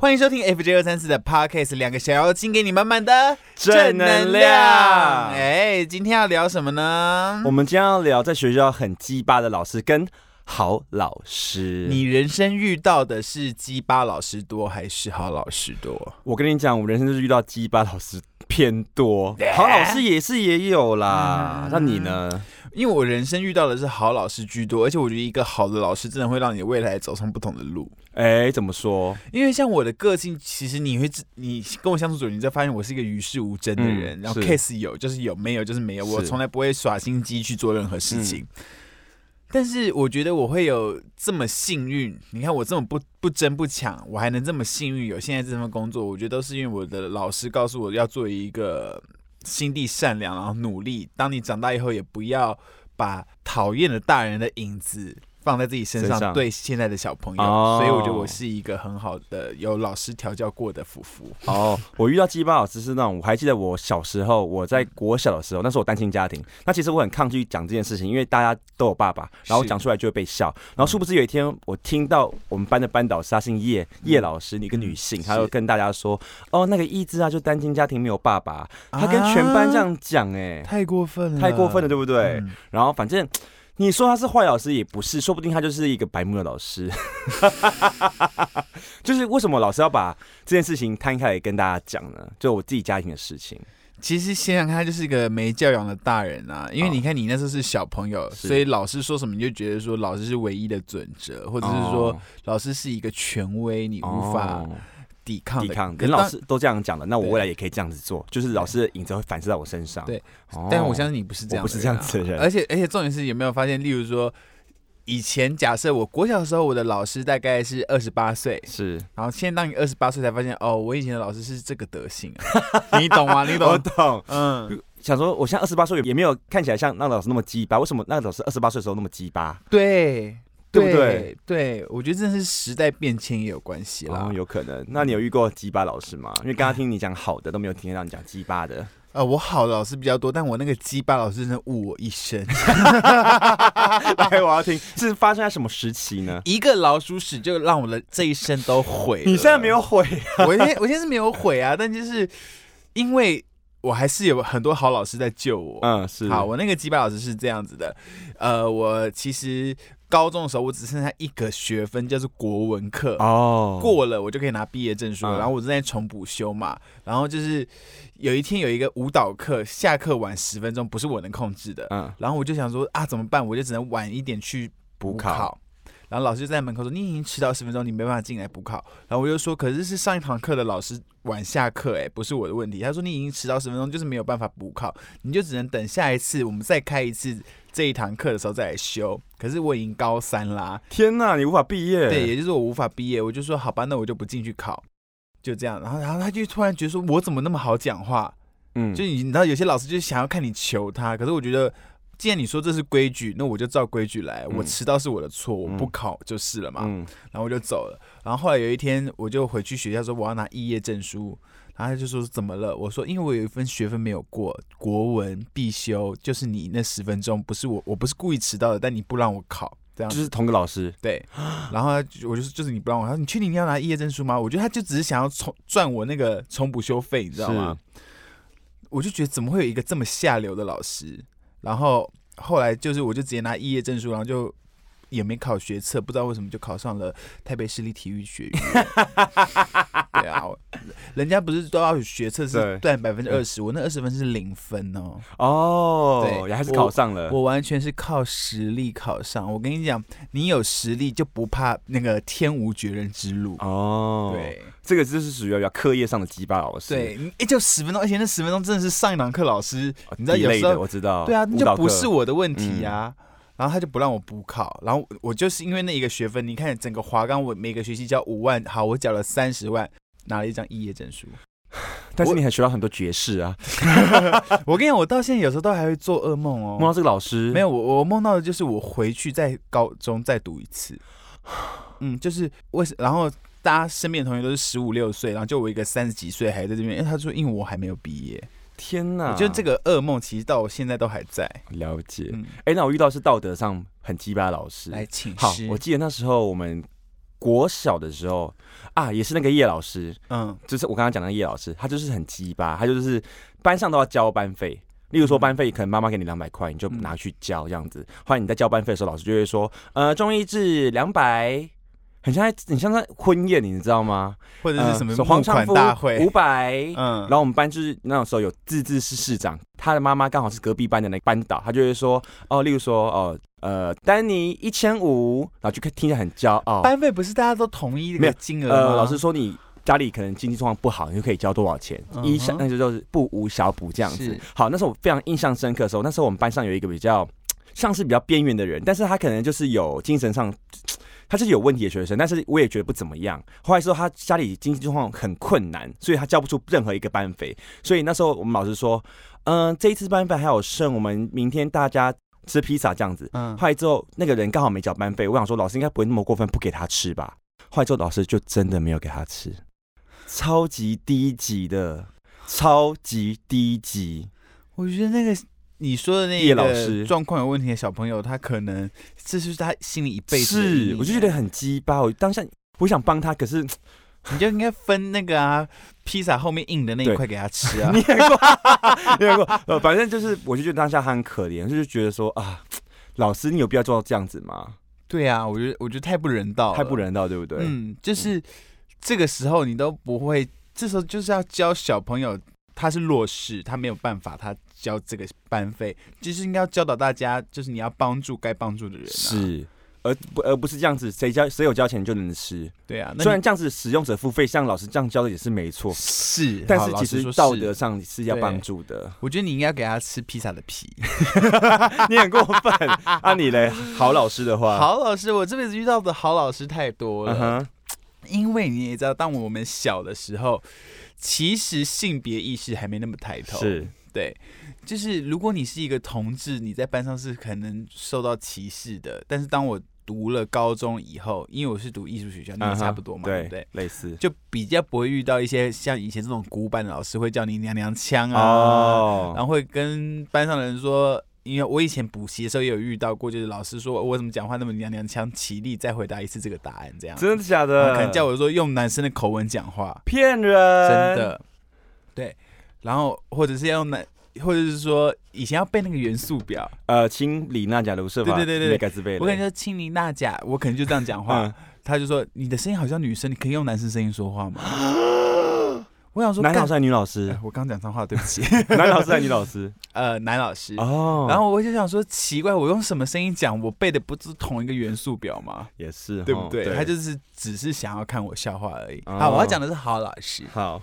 欢迎收听 FJ 二三四的 Podcast，两个小妖精给你满满的正能量哎，今天要聊什么呢我？们今天要聊在学校很鸡巴的老师跟好老师。你人生遇到的是鸡巴老师多还是好老师多？我跟你讲，我人生就是遇到鸡巴老师偏多，好老师也是也有啦。嗯那你呢？因为我人生遇到的是好老师居多，而且我觉得一个好的老师真的会让你的未来走上不同的路。哎、怎么说？因为像我的个性，其实你会知，你跟我相处久，你就发现我是一个与世无争的人，然后 case 有就是有，没有就是没有，我从来不会耍心机去做任何事情。但是我觉得我会有这么幸运，你看我这么不不争不抢，我还能这么幸运有现在这份工作，我觉得都是因为我的老师告诉我要做一个心地善良，然后努力。当你长大以后，也不要把讨厌的大人的影子放在自己身上，对现在的小朋友。哦所以我觉得我是一个很好的有老师调教过的夫妇。哦，我遇到鸡巴老师是那种，我还记得我小时候，我在国小的时候，那时候我单亲家庭，那其实我很抗拒讲这件事情，因为大家都有爸爸，然后讲出来就会被笑。然后殊不知有一天，我听到我们班的班导师，他姓叶，叶老师，一个女性，她就跟大家说，哦，那个意志啊，就单亲家庭没有爸爸，她跟全班这样讲，哎，太过分了，太过分了，对不对？嗯。然后反正。你说他是坏老师也不是，说不定他就是一个白目的老师。就是为什么老师要把这件事情摊开来跟大家讲呢？就我自己家庭的事情。其实想想看，他就是一个没教养的大人啊。因为哦你看，你那时候是小朋友，是所以老师说什么你就觉得说老师是唯一的准则，或者是说哦老师是一个权威，你无法哦抵抗。抵抗，可是当，连老师都这样讲了，那我未来也可以这样子做，就是老师的影子会反射在我身上。对哦，但我相信你不是这样、不是这样子的人而且而且重点是有没有发现，例如说。以前假设我国小的时候，我的老师大概是二十八岁，是，然后现在当你二十八岁才发现，哦，我以前的老师是这个德行啊，你懂吗？你懂？我懂。嗯，想说，我现在二十八岁，也没有看起来像那个老师那么鸡巴，为什么那个老师二十八岁的时候那么鸡巴？对，对不对？对，我觉得真的是时代变迁也有关系啦。哦，有可能。那你有遇过鸡巴老师吗？因为刚刚听你讲好的，都没有听到你讲鸡巴的。呃，我好的老师比较多，但我那个鸡巴老师真的误我一生。来，我要听，是发生在什么时期呢？一个老鼠屎就让我的这一生都毁。你现在没有毁？我现在我现在是没有毁啊，但就是因为我还是有很多好老师在救我。嗯，是。好，我那个鸡巴老师是这样子的，呃，我其实高中的时候我只剩下一个学分，就是国文课。哦，过了我就可以拿毕业证书了，嗯然后我正在重补修嘛，然后就是有一天有一个舞蹈课，下课晚十分钟，不是我能控制的，嗯，然后我就想说啊怎么办？我就只能晚一点去补考。然后老师就在门口说：“你已经迟到十分钟，你没办法进来补考。”然后我就说：“可是是上一堂课的老师晚下课，哎，不是我的问题。”他说：“你已经迟到十分钟，就是没有办法补考，你就只能等下一次我们再开一次这一堂课的时候再来修。”可是我已经高三啦，天哪，你无法毕业。对，，也就是我无法毕业，我就说好吧，那我就不进去考，就这样。然后，然后他就突然觉得说，我怎么那么好讲话？嗯，就你知道，有些老师就想要看你求他，可是我觉得，既然你说这是规矩，那我就照规矩来。我嗯迟到是我的错，我不嗯考就是了嘛。嗯，然后我就走了。然后后来有一天，我就回去学校说我要拿毕业证书，然后他就说怎么了？我说因为我有一份学分没有过，国文必修，就是你那十分钟，不是我，我不是故意迟到的，但你不让我考，这样就是同个老师。对，然后他我就是就是你不让我，他说你确定你要拿毕业证书吗？我觉得他就只是想要重赚我那个重补修费，你知道吗？我就觉得怎么会有一个这么下流的老师？然后后来就是我就直接拿毕业证书，然后就也没考学测，不知道为什么就考上了台北市立体育学院。对啊，人家不是都要学测是占百分之二十，我那二十分是零分哦。哦，对也还是考上了。我完全是靠实力考上。我跟你讲，你有实力就不怕那个天无绝人之路。哦，，对这个就是属于比较课业上的鸡巴老师。对，你哎就十分钟，而且那十分钟真的是上一堂课老师，哦，你知道有时候我知道。对啊，那就不是我的问题呀、然后他就不让我补考，然后我就是因为那一个学分，你看整个华冈，我每个学期交五万，好，我缴了三十万，拿了一张肄业证书。但是你还学到很多爵士啊，我跟你讲，我到现在有时候都还会做噩梦哦。梦到这个老师没有，我我梦到的就是我回去在高中再读一次。嗯，就是为什，然后大家身边的同学都是十五六岁，然后就我一个三十几岁还在这边，因为他说因为我还没有毕业，天哪！我觉得这个噩梦其实到我现在都还在。了解。嗯，哎、那我遇到是道德上很鸡巴的老师。来请好师，我记得那时候我们国小的时候啊，也是那个叶老师，嗯，就是我刚刚讲的叶老师，他就是很鸡巴，他就是班上都要交班费。例如说班费可能妈妈给你两百块，你就拿去交这样子。后来你在交班费的时候，老师就会说，呃，中一至两百，很像在很像在婚宴，你知道吗？或者是什么呃黄募款唱夫大会五，百，嗯然后我们班就是那种时候有自治市市长，他的妈妈刚好是隔壁班的那个班导，他就会说哦，例如说哦呃丹尼一千五，然后就听起来很骄傲。班费不是大家都统一的没有金额吗？呃，老师说你家里可能经济状况不好，你就可以交多少钱，一小那就就是不无小补这样子。好，那时候我非常印象深刻的时候，那时候我们班上有一个比较像是比较边缘的人，但是他可能就是有精神上。他是有问题的学生，但是我也觉得不怎么样。后来说他家里经济状况很困难，所以他交不出任何一个班费。所以那时候我们老师说，嗯、这一次班费还有剩，我们明天大家吃披萨这样子。嗯，后来之后，那个人刚好没缴班费，我想说老师应该不会那么过分，不给他吃吧。后来之后，老师就真的没有给他吃，超级低级的，超级低级。我觉得那个你说的那叶老师个状况有问题的小朋友，他可能这就是他心里一辈子是，我就觉得很鸡巴。我当下我想帮他，可是你就应该分那个啊，披萨后面硬的那一块给他吃啊 你。也过，你也过。呃，反正就是，我就觉得当下他很可怜，就是觉得说啊，老师，你有必要做到这样子吗？对啊，我觉得我觉得太不人道，太不人道，对不对？嗯，就是这个时候你都不会，这时候就是要教小朋友，他是弱势，他没有办法，他交这个班费，就是应该要教导大家，就是你要帮助该帮助的人、啊。，是。而不而不是这样子，谁交谁有交钱就能吃。对啊，那虽然这样子使用者付费，像老师这样教的也是没错，是，但是其实道德上是要帮助的。我觉得你应该给他吃披萨的皮。你很过分，啊你嘞？好老师的话，，好老师，我这辈子遇到的好老师太多了。因为你也知道，当我们小的时候，其实性别意识还没那么抬头。是对，就是如果你是一个同志，你在班上是可能受到歧视的。但是当我读了高中以后，因为我是读艺术学校，那也差不多嘛，对不对对？，类似就比较不会遇到一些像以前这种古板的老师会叫你娘娘腔啊，哦，然后会跟班上的人说。因为我以前补习的时候也有遇到过，就是老师说我怎么讲话那么娘娘腔，起立再回答一次这个答案，这样，真的假的？后可能叫我说用男生的口吻讲话，骗人，真的，对，然后或者是要用男，或者是说以前要背那个元素表，呃，氢锂钠钾卢是吧，对对对对没盖自贝勒，我可能就氢锂钠钾，我可能就这样讲话，嗯。他就说你的声音好像女生，你可以用男生声音说话吗？我想说，男老师还是女老师哎？我刚讲脏话，对不起，男老师还是女老师？呃，男老师。哦，然后我就想说，奇怪，我用什么声音讲？我背的不是同一个元素表吗？也是，对不对？哦他就是只是想要看我笑话而已。哦好，我要讲的是好老师。好，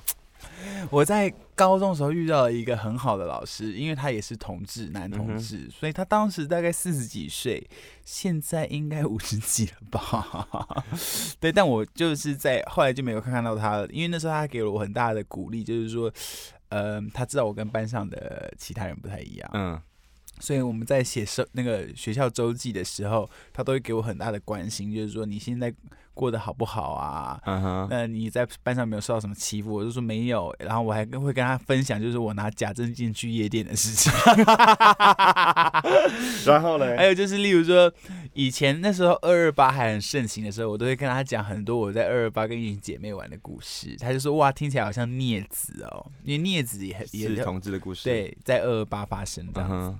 我在高中的时候遇到了一个很好的老师，因为他也是同志，男同志，所以他当时大概四十几岁，现在应该五十几了吧？对，但我就是在后来就没有看看到他了，因为那时候他给了我很大的鼓励，就是说，呃，他知道我跟班上的其他人不太一样，嗯，所以我们在写周那个学校周记的时候，他都会给我很大的关心，就是说你现在过得好不好啊？嗯哼，那你在班上没有受到什么欺负？我就说没有，然后我还跟会跟他分享，就是我拿假证件去夜店的事情。然后呢还有就是，例如说，以前那时候二二八还很盛行的时候，我都会跟他讲很多我在二二八跟一群姐妹玩的故事。他就说哇，听起来好像镊子哦，因为镊子也很也 是同志的故事，，对，在二二八发生这样子。嗯哼，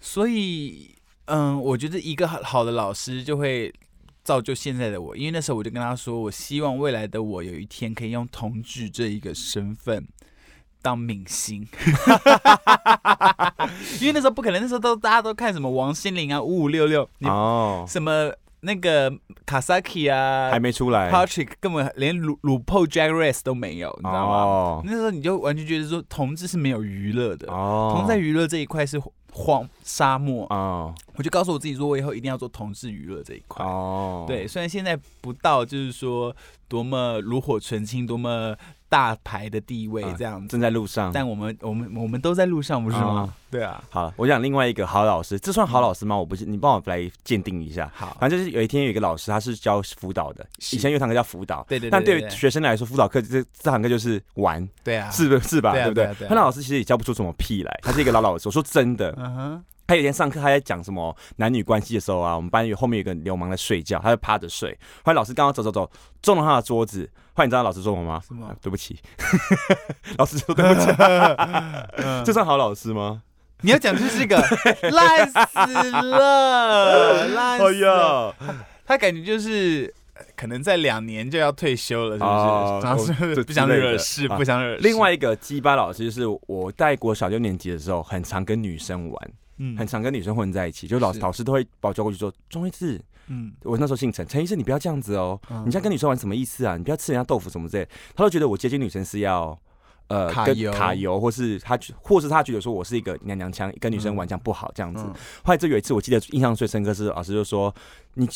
所以，嗯，我觉得一个好好的老师就会造就现在的我，因为那时候我就跟他说，我希望未来的我有一天可以用同志这一个身份当明星，因为那时候不可能，那时候都大家都看什么王心凌啊、五五六六，你哦，什么那个卡萨奇啊、还没出来，Patrick 根本连鲁鲁 p o Drag Race 都没有，你知道吗？哦，那时候你就完全觉得说，同志是没有娱乐的，哦，同志在娱乐这一块是荒沙漠。啊我就告诉我自己说，我以后一定要做同志娱乐这一块。哦，对，，虽然现在不到就是说多么炉火纯青、多么大牌的地位啊这样子，正在路上，但我们我们我们都在路上，不是吗？哦对啊。好，我讲另外一个好老师，这算好老师吗？我不是，你帮我来鉴定一下。好，反正就是有一天有一个老师，他是教辅导的，以前有堂课叫辅导，对对对但对对于学生来说，辅导课这这堂课就是玩，对啊，是不是吧？对不对他那老师其实也教不出什么屁来，他是一个老老师。我说真的，嗯哼，他有一天上课，他在讲什么男女关系的时候啊，我们班有后面有个流氓在睡觉，他就趴着睡。后来老师刚刚走走走，撞到他的桌子。后来你知道老师说什么吗？什么？对不起，老师说对不起。这算好老师吗？你要讲就是这个 烂死了，烂死了。他感觉就是可能在两年就要退休了，是不是？然后是不想惹事，不想惹事。另外一个鸡巴老师就是我带国小六年级的时候，很常跟女生玩，嗯，很常跟女生混在一起，就老老师都会把我叫过去说：“钟一志，嗯，我那时候姓陈，陈医生，你不要这样子哦，你这样跟女生玩什么意思啊？你不要吃人家豆腐什么之类。”他都觉得我接近女生是要。呃，卡油，卡油，或是他，或是他觉得说我是一个娘娘腔，跟女生玩这样不好，这样子。后来这有一次，我记得印象最深刻是老师就说：“你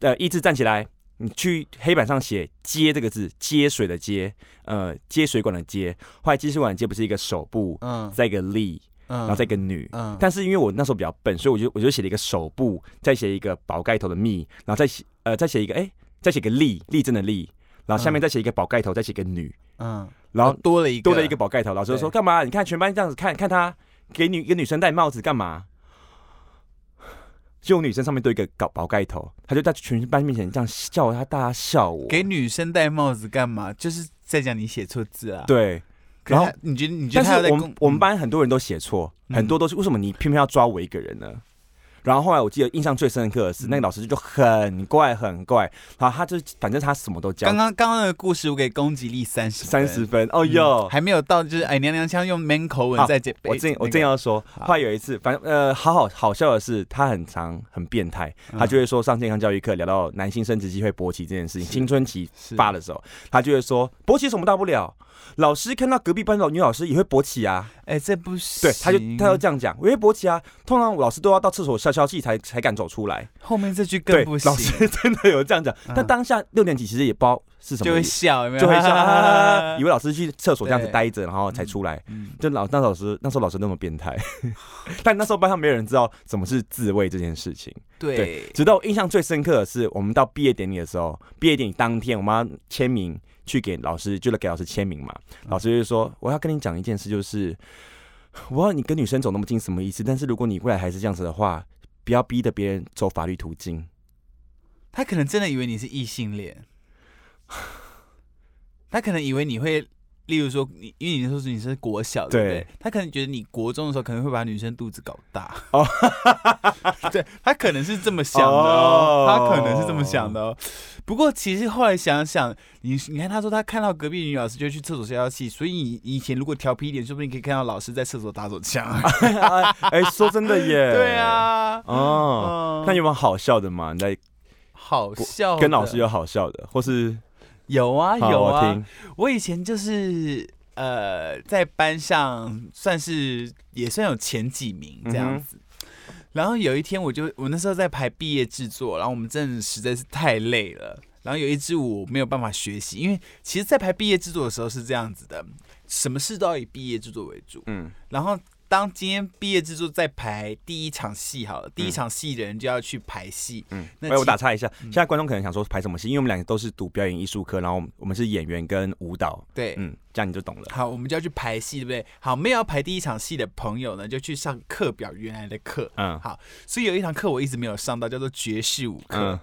呃，一直站起来，你去黑板上写‘接’这个字，接水的接，呃，接水管的接。后来接水管的接不是一个手部，嗯，再一个力，嗯，然后再一个女，嗯。但是因为我那时候比较笨，所以我就我就写了一个手部，再写一个宝盖头的密，然后再写呃再写一个哎，再写个力，力真的力，然后下面再写一个宝盖头，再写个女，嗯。”然后多了一个多了一个宝盖头，老师就说干嘛？你看全班这样子看看他给女一个女生戴帽子干嘛？就女生上面都一个搞宝盖头，他就在全班面前这样叫他，大家笑我。给女生戴帽子干嘛？就是在讲你写错字啊。对，然后你觉得你觉得我们我们班很多人都写错，很多都是为什么你偏偏要抓我一个人呢？然后后来我记得印象最深刻的是那个老师就很怪很怪，然后他就反正他什么都教。刚刚刚刚那个故事我给攻击力三十三十分哦哟，还没有到就是哎娘娘腔用 man 口吻在讲。我正我正要说，后来有一次反正呃好好好笑的是他很长很变态，他就会说上健康教育课聊到男性生殖机会勃起这件事情，青春期发的时候，他就会说勃起什么大不了。老师看到隔壁班的女老师也会勃起啊？哎，这不行。对，他就他就这样讲，我会勃起啊。通常老师都要到厕所消消气才才敢走出来。后面这句更不行。老师真的有这样讲，但当下六年级其实也不知道是什么，就会笑，有没有？就会笑，以为老师去厕所这样子待着，然后才出来。就老那老师那时候老师那么变态，但那时候班上没有人知道什么是自慰这件事情。对，直到印象最深刻的是，我们到毕业典礼的时候，毕业典礼当天我们要签名。去给老师，就来给老师签名嘛。老师就说：“我要跟你讲一件事，就是我不知道你跟女生走那么近什么意思。但是如果你未来还是这样子的话，不要逼着别人走法律途径。”他可能真的以为你是异性恋，他可能以为你会。例如说，你因为你说是你是国小，对不对？他可能觉得你国中的时候可能会把女生肚子搞大哦，对他可能是这么想的哦，他可能是这么想的哦。不过其实后来想想，你你看他说他看到隔壁女老师就去厕所消消气，所以你以前如果调皮一点，说不定可以看到老师在厕所打手枪。哎，说真的耶，对啊，哦，那有没有好笑的嘛？你在好笑，跟老师有好笑的，或是？有啊有啊，我以前就是呃在班上算是也算有前几名这样子，然后有一天我就我那时候在排毕业制作，然后我们真的实在是太累了，然后有一支舞没有办法学习，因为其实，在排毕业制作的时候是这样子的，什么事都要以毕业制作为主，嗯，然后。当今天毕业制作在排第一场戏，好了，第一场戏的人就要去排戏。嗯，那我打岔一下，现在观众可能想说排什么戏？因为我们两个都是读表演艺术科，然后我们是演员跟舞蹈。对，嗯，这样你就懂了。好，我们就要去排戏，对不对？好，没有要排第一场戏的朋友呢，就去上课表原来的课。嗯，好，所以有一堂课我一直没有上到，叫做爵士舞课。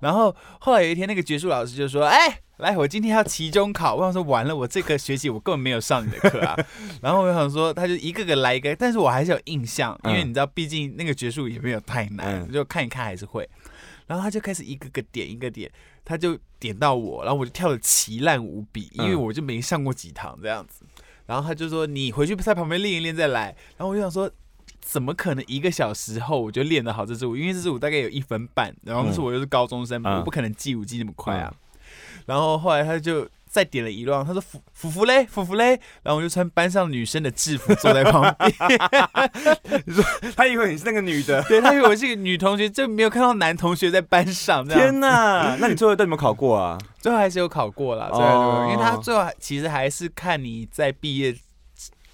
然后后来有一天，那个爵士老师就说：“哎。”来，我今天要期中考，我想说完了，我这个学期我根本没有上你的课啊。然后我想说，他就一个个来一个，但是我还是有印象，因为你知道，毕竟那个爵士舞也没有太难，就看一看还是会。然后他就开始一个个点一个点，他就点到我，然后我就跳的奇烂无比，因为我就没上过几堂这样子。然后他就说：“你回去在旁边练一练再来。”然后我就想说，怎么可能一个小时后我就练得好这支舞？因为这支舞大概有一分半，然后那时候我又是高中生，我不可能记舞记那么快啊。然后后来他就再点了一乱，他说：“福福福嘞，福福嘞。”然后我就穿班上女生的制服坐在旁边。你说他以为你是那个女的，对他以为我是个女同学，就没有看到男同学在班上。天哪！那你最后有没有考过啊？最后还是有考过了，最后因为他最后其实还是看你在毕业。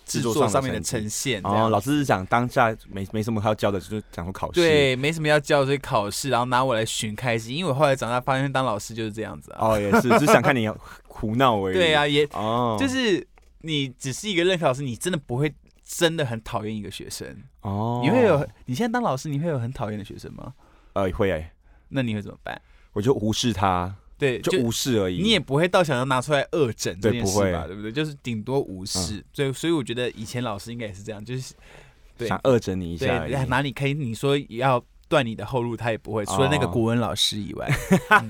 制作上面的呈现，然后老师是讲当下没没什么要教的，就是讲说考试，对，没什么要教，所以考试，然后拿我来寻开心。因为我后来长大发现，当老师就是这样子啊。哦，也是，只想看你 胡闹而已。对啊，也哦，就是你只是一个任课老师，你真的不会真的很讨厌一个学生。哦，你会有，你现在当老师，你会有很讨厌的学生吗？呃会哎，那你会怎么办？我就无视他，对，就无视而已。你也不会到想要拿出来恶整这件事吧？对不对？就是顶多无视。所以，所以我觉得以前老师应该也是这样，就是对想恶整你一下而已。对，拿你可以你说要断你的后路，他也不会，除了那个哦国文老师以外。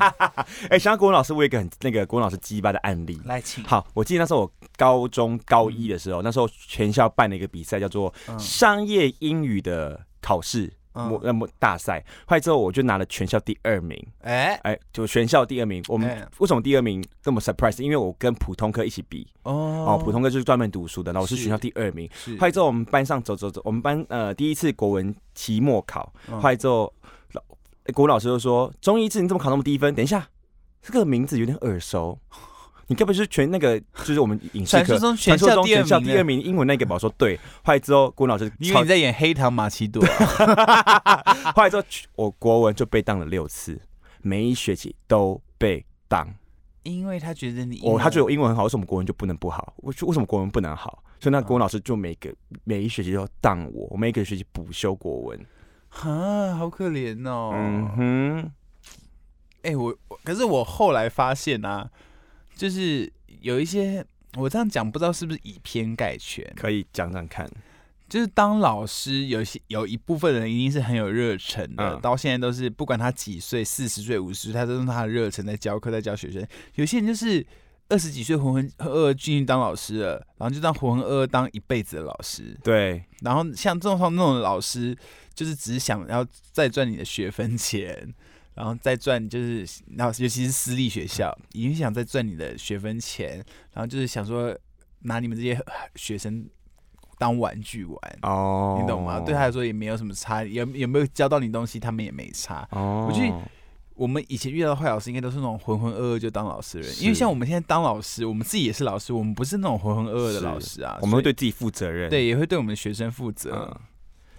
哎，想到国文老师，我有一个很那个国文老师鸡巴的案例。来，请。好，我记得那时候我高中高一的时候，那时候全校办了一个比赛，叫做嗯商业英语的考试。模那么大赛，后来之后我就拿了全校第二名，哎哎，就全校第二名。我们哎为什么第二名这么 surprise？因为我跟普通科一起比哦哦，普通科就是专门读书的，然后我是是全校第二名。是后来之后我们班上走走走，我们班呃第一次国文期末考，嗯后来之后老哎国文老师就说：“钟一志，你怎么考那么低分？等一下，这个名字有点耳熟。”你该不会是全那个，就是我们影视课传说中全校第二名第二名英文那个吧？我说对。后来之后，国文老师因为你在演黑糖玛奇朵啊，后来之后，我国文就被当了六次，每一学期都被当。因为他觉得你哦他觉得我英文很好，为什么国文就不能不好？为为什么国文不能好？所以那国文老师就每个每一学期都当我，我每个学期补修国文。啊，好可怜哦。嗯哼，哎、我我可是我后来发现啊，就是有一些我这样讲，不知道是不是以偏概全。可以讲讲看。就是当老师，有些有一部分人一定是很有热忱的，嗯到现在都是不管他几岁，四十岁、五十岁，他都用他的热忱在教课，在教学生。有些人就是二十几岁浑浑噩噩进去当老师了，然后就当浑浑噩噩当一辈子的老师。对，然后像这种那种老师，就是只是想要再赚你的学分钱，然后再赚就是，然后尤其是私立学校，已经想再赚你的学分钱，然后就是想说拿你们这些学生当玩具玩。哦，你懂吗？对他来说也没有什么差，有有没有教到你东西，他们也没差。哦，我觉得我们以前遇到的坏老师，应该都是那种浑浑噩噩就当老师的人，因为像我们现在当老师，我们自己也是老师，我们不是那种浑浑噩噩的老师啊，我们会对自己负责任。对也会对我们的学生负责。嗯，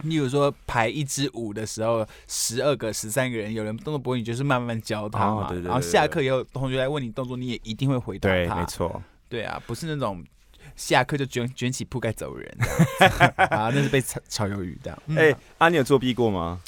例如说排一支舞的时候，十二个、十三个人，有人动作不会，你就是慢慢教他嘛。哦对对对然后下课以后，同学来问你动作，你也一定会回答对，他。没错。对啊，不是那种下课就卷卷起铺盖走人 啊，那是被炒炒鱿鱼的。嗯哎，啊，你有作弊过吗？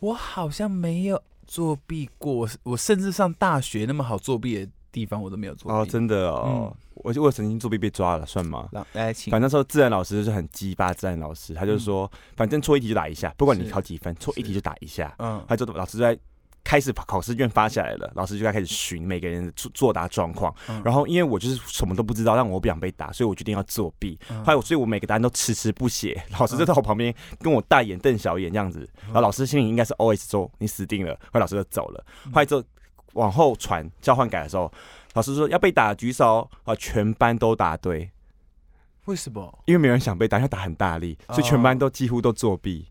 我好像没有作弊过，我我甚至上大学那么好作弊的地方，我都没有作弊。哦，真的哦，我就我曾经作弊被抓了，算吗？来来，请反正那时候自然老师就是很鸡巴，自然老师他就说，反正错一题就打一下，不管你考几分，错一题就打一下。嗯他就老师就在开始考试卷发下来了，老师就在开始询每个人的作作答状况。嗯然后因为我就是什么都不知道，但我不想被打，所以我决定要作弊。嗯后来我所以我每个答案都迟迟不写，老师就在我旁边跟我大眼瞪小眼这样子。嗯然后老师心里应该是 always 说你死定了，后来老师就走了。后来之后往后传交换改的时候，老师说要被打举手啊，全班都答对。为什么？因为没有人想被打，因为打很大力，所以全班都几乎都作弊。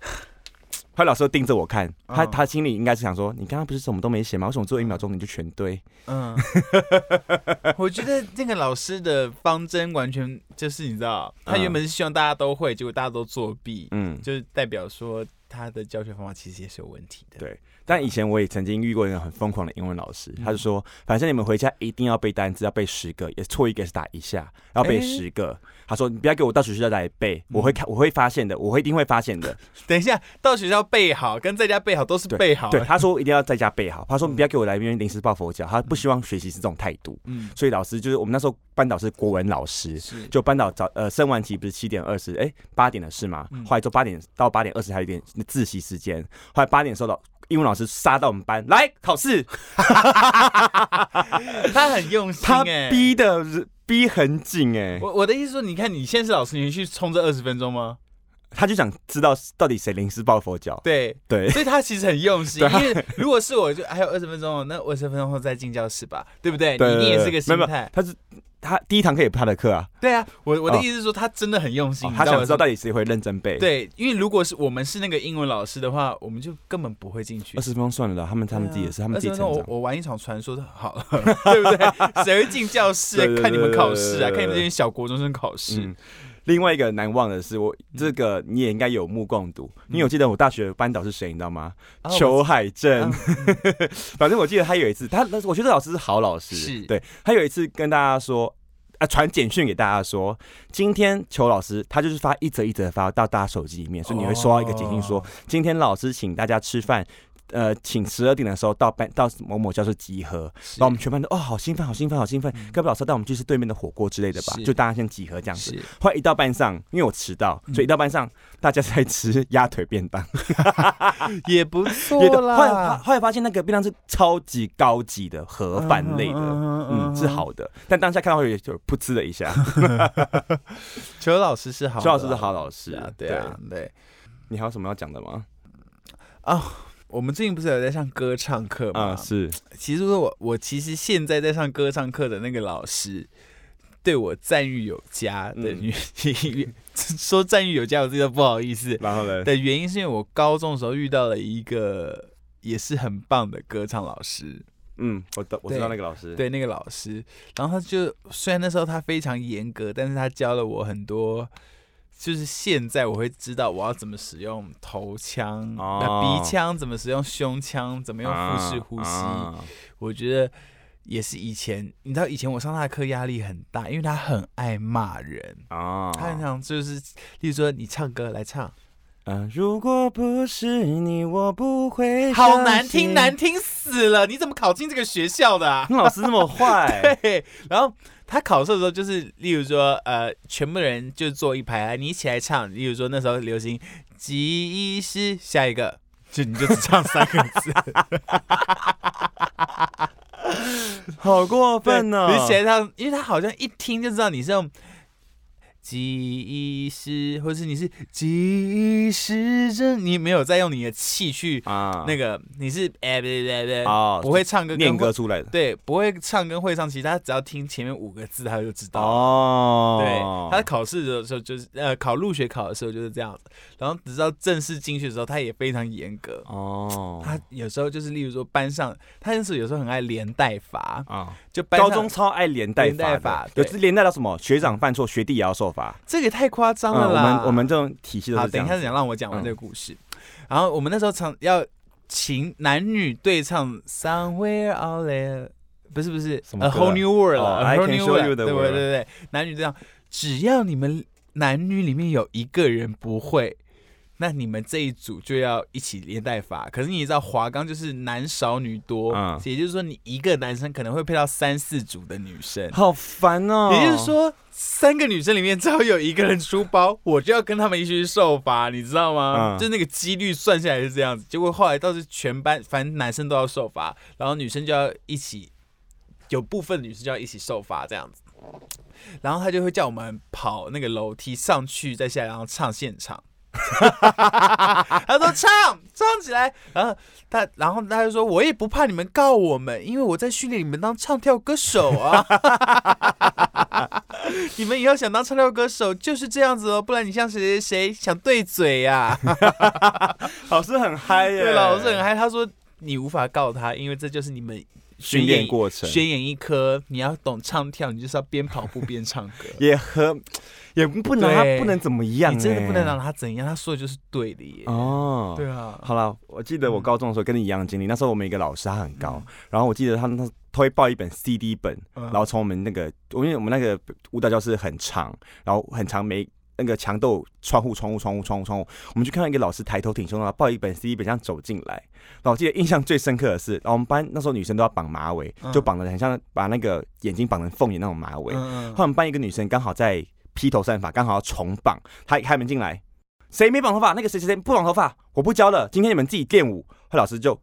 后来老师就盯着我看，他嗯他心里应该是想说：“你刚刚不是什么都没写吗？为什么做一秒钟你就全对嗯，我觉得那个老师的方针完全就是你知道，他原本是希望大家都会，结果大家都作弊？”，嗯，就是代表说他的教学方法其实也是有问题的。对。但以前我也曾经遇过一个很疯狂的英文老师，嗯他就说：“反正你们回家一定要背单词，要背十个，也错一个是打一下，要背诶十个。他说：“你不要给我到学校来背，我会看，我会发现的，我会一定会发现的。等一下到学校背好，跟在家背好都是对备好。对，，他说一定要在家背好。他说：“你不要给我来这边临时抱佛脚。”他不希望学习是这种态度。嗯，所以老师就是我们那时候班导是国文老师，是就班导早呃升完旗不是七点二十，哎八点的事嘛，嗯后来就八点到八点二十还有一点自习时间，后来八点的时候老英文老师杀到我们班来考试，他很用心他哎、逼的逼很紧哎、我我的意思说，你看你现在是老师，你去冲这二十分钟吗？他就想知道到底谁临时抱佛脚，对，对所以他其实很用心。因为如果是我，就还有二十分钟哦，那二十分钟后再进教室吧，对不对？你你也是个心态。他是他第一堂课也不是他的课啊，对啊，我我的哦意思是说，他真的很用心，哦他想知道到到底谁会认真背，，对，因为如果是我们是那个英文老师的话，我们就根本不会进去二。十分钟算了，他们他们自己也是，他们自己20分钟成长。我我玩一场传说就好了，对不对？谁会进教室 看你们考试啊？看你们这些小国中生考试嗯？，另外一个难忘的是，我这个你也应该有目共睹。你有记得我大学班导是谁？你知道吗？啊裘海正。啊 反正我记得他有一次，他我觉得老师是好老师，是对他有一次跟大家说。啊传简讯给大家说，今天裘老师他就是发一则一则发到大家手机里面，所以你会收到一个简讯说，今天老师请大家吃饭。呃，请十二点的时候到班到某某教室集合，然后我们全班都哦，好兴奋，好兴奋，好兴奋！该不老师带我们去吃对面的火锅之类的吧？就大家先集合这样子。后来一到班上，因为我迟到，所以一到班上大家在吃鸭腿便当，也不错啦。后来后来发现那个便当是超级高级的盒饭类的，嗯，是好的。但当下看到也就噗嗤了一下。邱老师是好，邱老师是好老师啊，对啊，对。你还有什么要讲的吗？啊。我们最近不是有在上歌唱课吗？啊，是。其实我我其实现在在上歌唱课的那个老师，对我赞誉有加的原因，说赞誉有加，我自己都不好意思。然后呢？的原因是因为我高中的时候遇到了一个也是很棒的歌唱老师。嗯，我我知道那个老师。对，那个老师。然后他就虽然那时候他非常严格，但是他教了我很多。就是现在我会知道我要怎么使用头腔、鼻腔，怎么使用胸腔，怎么用腹式呼吸。我觉得也是以前，你知道以前我上他的课压力很大，因为他很爱骂人啊。他很想就是，例如说你唱歌来唱。啊！如果不是你，我不会。好难听，难听死了！你怎么考进这个学校的？老师那么坏。对，然后他考试的时候，就是例如说，呃，全部人就坐一排啊，你一起来唱。例如说那时候流行吉伊师下一个，就你就只唱三个字。好过分哦！你起来唱，因为他好像一听就知道你是用。记忆是，或者是你是记忆是真，你没有在用你的气去啊，那个你是哎对对对哦，不会唱歌念歌出来的，对，不会唱跟会唱，其实他只要听前面五个字，他就知道。哦。对，他考试的时候就是呃考入学考的时候就是这样。子，然后直到正式进去的时候，他也非常严格。哦。他有时候就是例如说班上，他那时候有时候很爱连带罚啊，就高中超爱连带罚，有次连带到什么？学长犯错，学弟也要受。法这个太夸张了啦！我们我们这种体系好，等一下讲，让我讲完这个故事。然后我们那时候唱要请男女对唱《Somewhere Out There》，不是不是《A Whole New World》了，《A Whole New World》对对对对，男女对唱，只要你们男女里面有一个人不会。那你们这一组就要一起连带罚，可是你知道华冈就是男少女多，也就是说你一个男生可能会配到三四组的女生，好烦哦。也就是说三个女生里面只要有一个人出包，我就要跟他们一起去受罚，你知道吗？就那个几率算下来是这样子。结果后来倒是全班反正男生都要受罚，然后女生就要一起，有部分女生就要一起受罚这样子。然后他就会叫我们跑那个楼梯上去再下来，然后唱现场。他说唱唱起来，然后他，然后他就说，我也不怕你们告我们，因为我在训练你们当唱跳歌手啊。你们以后想当唱跳歌手就是这样子哦，不然你像谁谁谁想对嘴呀？老师很嗨耶，对，老师很嗨。他说你无法告他，因为这就是你们训练过程。宣演一科，你要懂唱跳，你就是要边跑步边唱歌，也和。也不能他不能怎么样，你真的不能让他怎样，他说的就是对的耶。哦，对啊。好了，我记得我高中的时候跟你一样经历，那时候我们一个老师他很高，然后我记得他他他会抱一本 CD 本，然后从我们那个，因为我们那个舞蹈教室很长，然后很长，没那个墙都有窗户，窗户，窗户，窗户，窗户，我们就看到一个老师抬头挺胸的抱一本 CD 本这样走进来，然后我记得印象最深刻的是，然后我们班那时候女生都要绑马尾，就绑的很像把那个眼睛绑成凤眼那种马尾，后来我们班一个女生刚好在。披头散发，刚好要重绑。他一开门进来，谁没绑头发？那个谁谁谁不绑头发，我不教了。今天你们自己练舞。后老师就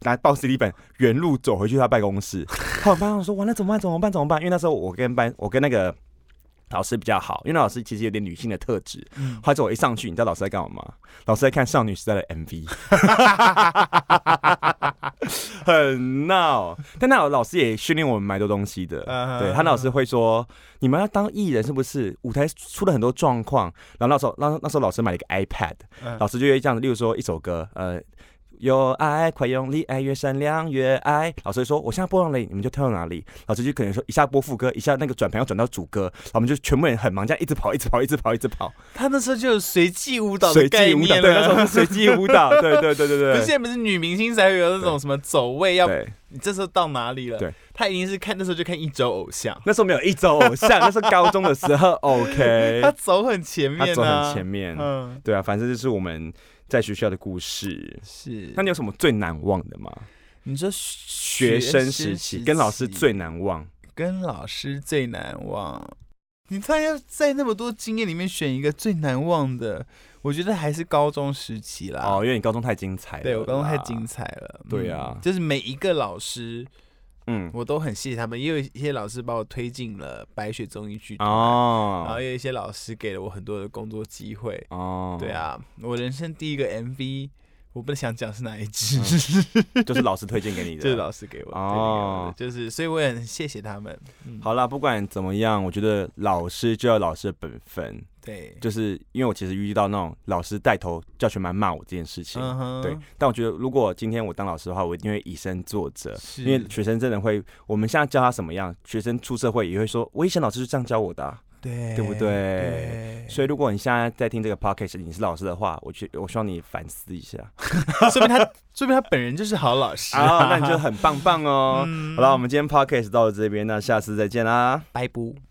拿报 CD 本，原路走回去他办公室。后班上说：“完了，怎么办？怎么办？怎么办？”因为那时候我跟班，我跟那个老师比较好，因为老师其实有点女性的特质。后来我一上去，你知道老师在干嘛吗？老师在看少女时代的 MV。很闹，但那老师也训练我们蛮多东西的。对他那老师会说：“你们要当艺人是不是？舞台出了很多状况。”然后那时候，那那时候老师买了一个 iPad，老师就会这样子，例如说一首歌，呃，有爱，快用力爱，越闪亮越爱。老师说，我现在播到哪里，你们就跳到哪里。老师就可能说，一下播副歌，一下那个转盘要转到主歌，我们就全部人很忙，这样一直跑，一直跑，一直跑，一直跑。他那时候就有随机舞蹈随机舞蹈，对，那时候是随机舞蹈，对对对对对。可是现在不是女明星才会有那种什么走位，要你这时候到哪里了？对，他一定是看那时候就看一周偶像，那时候没有一周偶像，那是高中的时候。OK，他走很前面，他走很前面，嗯，对啊，反正就是我们。在学校的故事是，那你有什么最难忘的吗？你说学生时期跟老师最难忘，跟老师最难忘。你突然要在那么多经验里面选一个最难忘的，我觉得还是高中时期啦。哦，因为你高中太精彩了，对我高中太精彩了。对啊，就是每一个老师。嗯，我都很谢谢他们，也有一些老师把我推进了白雪综艺剧团，然后有一些老师给了我很多的工作机会。哦，对啊，我人生第一个 MV。我不想讲是哪一支，就是老师推荐给你的，就是老师给我哦，就是所以我也很谢谢他们。好啦，不管怎么样，我觉得老师就要老师的本分，对，就是因为我其实遇到那种老师带头教学班骂我这件事情，对，但我觉得如果今天我当老师的话，我一定会以身作则，因为学生真的会，我们现在教他什么样，学生出社会也会说，我以前老师是这样教我的。对，对不对？所以如果你现在在听这个 podcast，你是老师的话，我觉我希望你反思一下，说明他，说明他本人就是好老师。啊，那你就很棒棒哦。好了，我们今天 podcast 到了这边，那下次再见啦，拜拜。